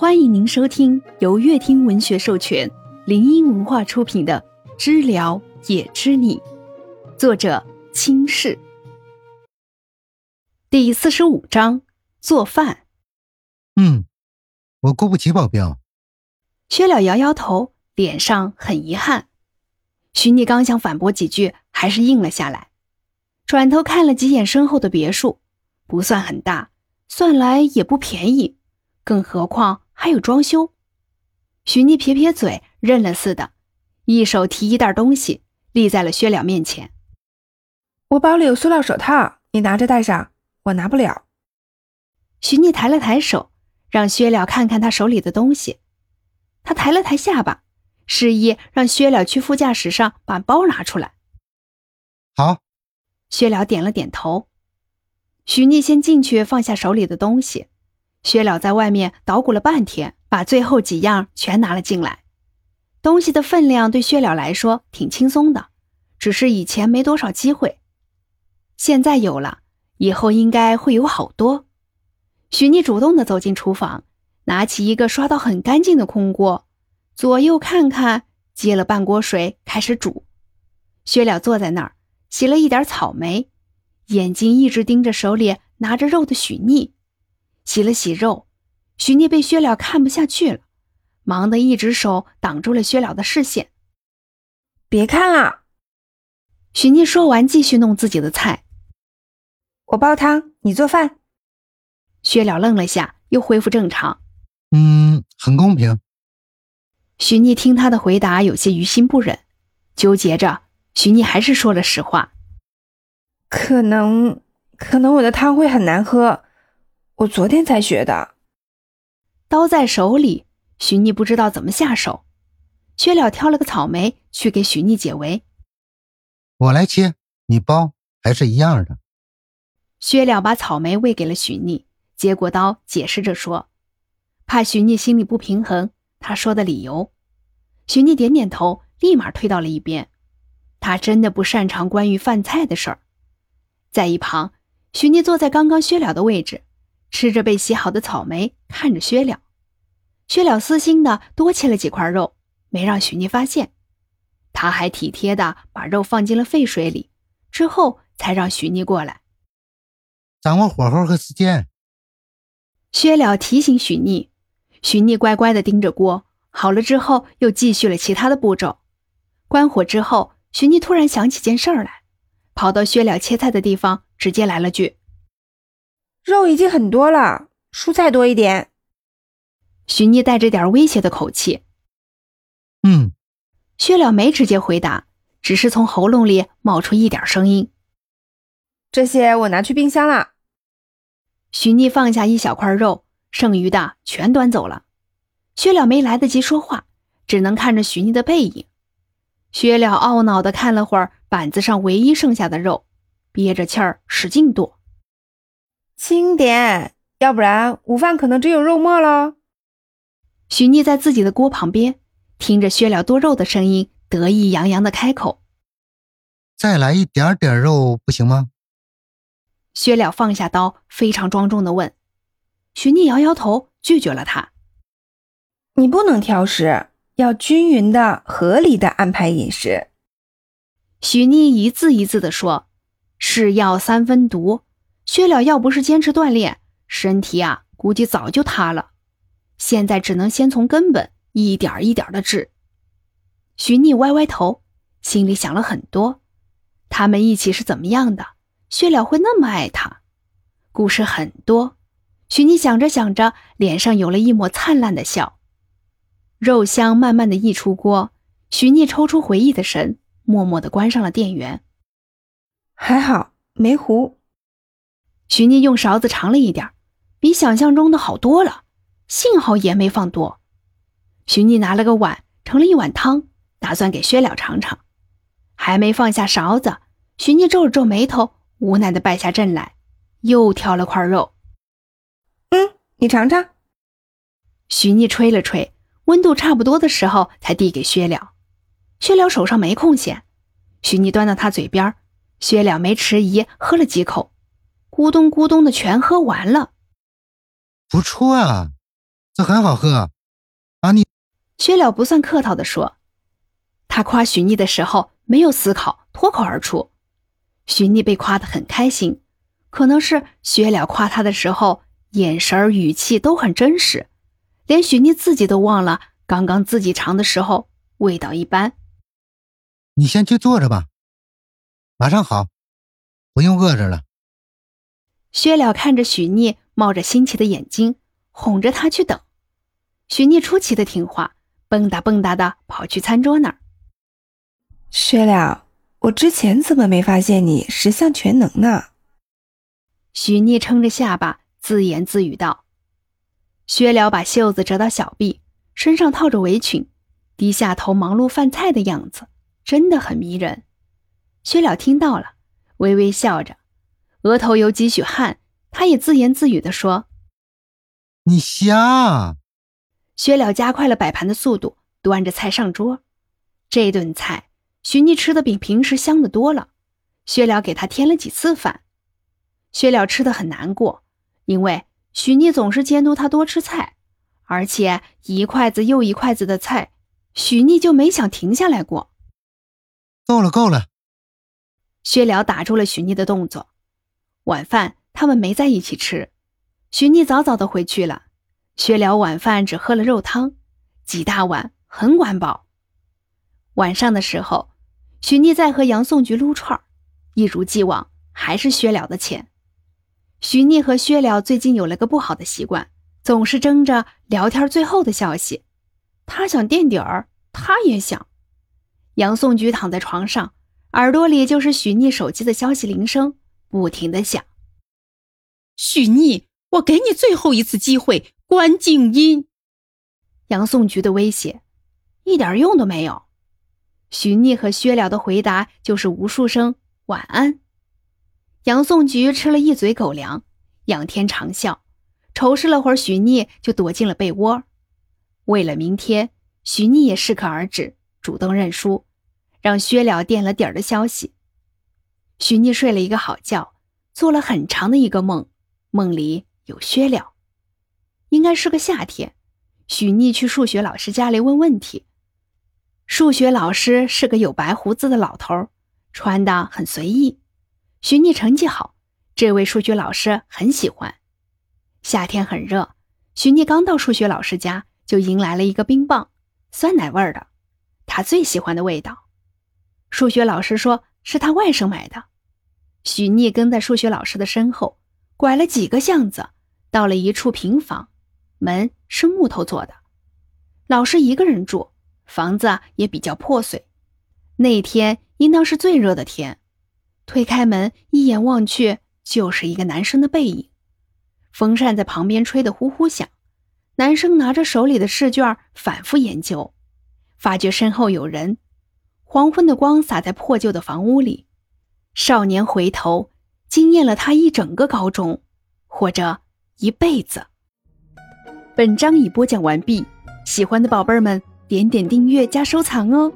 欢迎您收听由乐听文学授权、林音文化出品的《知了也知你》，作者清世。第四十五章：做饭。嗯，我雇不起保镖。薛了摇摇头，脸上很遗憾。徐逆刚想反驳几句，还是应了下来，转头看了几眼身后的别墅，不算很大，算来也不便宜。更何况还有装修。许妮撇撇嘴，认了似的，一手提一袋东西，立在了薛了面前。我包里有塑料手套，你拿着戴上。我拿不了。许妮抬了抬手，让薛了看看他手里的东西。他抬了抬下巴，示意让薛了去副驾驶上把包拿出来。好。薛了点了点头。许逆先进去放下手里的东西。薛了在外面捣鼓了半天，把最后几样全拿了进来。东西的分量对薛了来说挺轻松的，只是以前没多少机会，现在有了，以后应该会有好多。许逆主动的走进厨房，拿起一个刷到很干净的空锅，左右看看，接了半锅水开始煮。薛了坐在那儿，洗了一点草莓，眼睛一直盯着手里拿着肉的许逆。洗了洗肉，许聂被薛了看不下去了，忙的一只手挡住了薛了的视线。别看了，许聂说完，继续弄自己的菜。我煲汤，你做饭。薛了愣了下，又恢复正常。嗯，很公平。许聂听他的回答，有些于心不忍，纠结着。许聂还是说了实话。可能，可能我的汤会很难喝。我昨天才学的，刀在手里，许逆不知道怎么下手。薛了挑了个草莓去给许逆解围。我来切，你包，还是一样的。薛了把草莓喂给了许逆，接过刀，解释着说：“怕许逆心里不平衡，他说的理由。”许逆点点头，立马退到了一边。他真的不擅长关于饭菜的事儿。在一旁，许逆坐在刚刚薛了的位置。吃着被洗好的草莓，看着薛了，薛了私心的多切了几块肉，没让许妮发现。他还体贴的把肉放进了沸水里，之后才让许妮过来，掌握火候和时间。薛了提醒许妮，许妮乖乖的盯着锅，好了之后又继续了其他的步骤。关火之后，许妮突然想起件事儿来，跑到薛了切菜的地方，直接来了句。肉已经很多了，蔬菜多一点。许妮带着点威胁的口气。嗯，薛了没直接回答，只是从喉咙里冒出一点声音。这些我拿去冰箱了。许妮放下一小块肉，剩余的全端走了。薛了没来得及说话，只能看着许妮的背影。薛了懊恼的看了会儿板子上唯一剩下的肉，憋着气儿使劲剁。轻点，要不然午饭可能只有肉末了。许逆在自己的锅旁边，听着薛了多肉的声音，得意洋洋的开口：“再来一点点肉，不行吗？”薛了放下刀，非常庄重的问：“许逆摇摇头，拒绝了他。你不能挑食，要均匀的、合理的安排饮食。”许逆一字一字的说：“是药三分毒。”薛了要不是坚持锻炼，身体啊估计早就塌了。现在只能先从根本一点一点的治。徐逆歪歪头，心里想了很多。他们一起是怎么样的？薛了会那么爱他？故事很多。徐逆想着想着，脸上有了一抹灿烂的笑。肉香慢慢的溢出锅，徐逆抽出回忆的神，默默的关上了电源。还好没糊。徐妮用勺子尝了一点，比想象中的好多了。幸好盐没放多。徐妮拿了个碗，盛了一碗汤，打算给薛了尝尝。还没放下勺子，徐妮皱了皱眉头，无奈的败下阵来，又挑了块肉。嗯，你尝尝。徐妮吹了吹，温度差不多的时候，才递给薛了。薛了手上没空闲，徐妮端到他嘴边，薛了没迟疑，喝了几口。咕咚咕咚的全喝完了，不错啊！这很好喝。啊，你薛了不算客套的说，他夸许逆的时候没有思考，脱口而出。许逆被夸得很开心，可能是薛了夸他的时候眼神语气都很真实，连许逆自己都忘了刚刚自己尝的时候味道一般。你先去坐着吧，马上好，不用饿着了。薛了看着许逆冒着新奇的眼睛，哄着他去等。许逆出奇的听话，蹦跶蹦跶的跑去餐桌那儿。薛了，我之前怎么没发现你十项全能呢？许逆撑着下巴自言自语道。薛了把袖子折到小臂，身上套着围裙，低下头忙碌饭菜的样子，真的很迷人。薛了听到了，微微笑着，额头有几许汗，他也自言自语的说：“你瞎。”薛了加快了摆盘的速度，端着菜上桌。这顿菜，许逆吃的比平时香的多了。薛了给他添了几次饭，薛了吃的很难过，因为许逆总是监督他多吃菜，而且一筷子又一筷子的菜，许逆就没想停下来过。够了，够了。薛了打住了许逆的动作。晚饭他们没在一起吃，许逆早早的回去了。薛了晚饭只喝了肉汤，几大碗，很管饱。晚上的时候，许逆在和杨颂菊撸串一如既往，还是薛了的钱。许逆和薛了最近有了个不好的习惯，总是争着聊天最后的消息。他想垫底儿，他也想。杨颂菊躺在床上，耳朵里就是许逆手机的消息铃声，不停的响。许逆，我给你最后一次机会。关静音，杨颂菊的威胁一点用都没有。许逆和薛了的回答就是无数声晚安。杨颂菊吃了一嘴狗粮，仰天长啸，仇视了会儿许逆，就躲进了被窝。为了明天，许逆也适可而止，主动认输，让薛了垫了底儿的消息。许逆睡了一个好觉，做了很长的一个梦，梦里有薛了。应该是个夏天，许逆去数学老师家里问问题。数学老师是个有白胡子的老头，穿的很随意。许逆成绩好，这位数学老师很喜欢。夏天很热，许逆刚到数学老师家，就迎来了一个冰棒，酸奶味儿的，他最喜欢的味道。数学老师说是他外甥买的。许逆跟在数学老师的身后，拐了几个巷子，到了一处平房。门是木头做的，老师一个人住，房子也比较破碎。那天应当是最热的天，推开门，一眼望去就是一个男生的背影。风扇在旁边吹得呼呼响，男生拿着手里的试卷反复研究，发觉身后有人。黄昏的光洒在破旧的房屋里，少年回头，惊艳了他一整个高中，或者一辈子。本章已播讲完毕，喜欢的宝贝儿们点点订阅加收藏哦。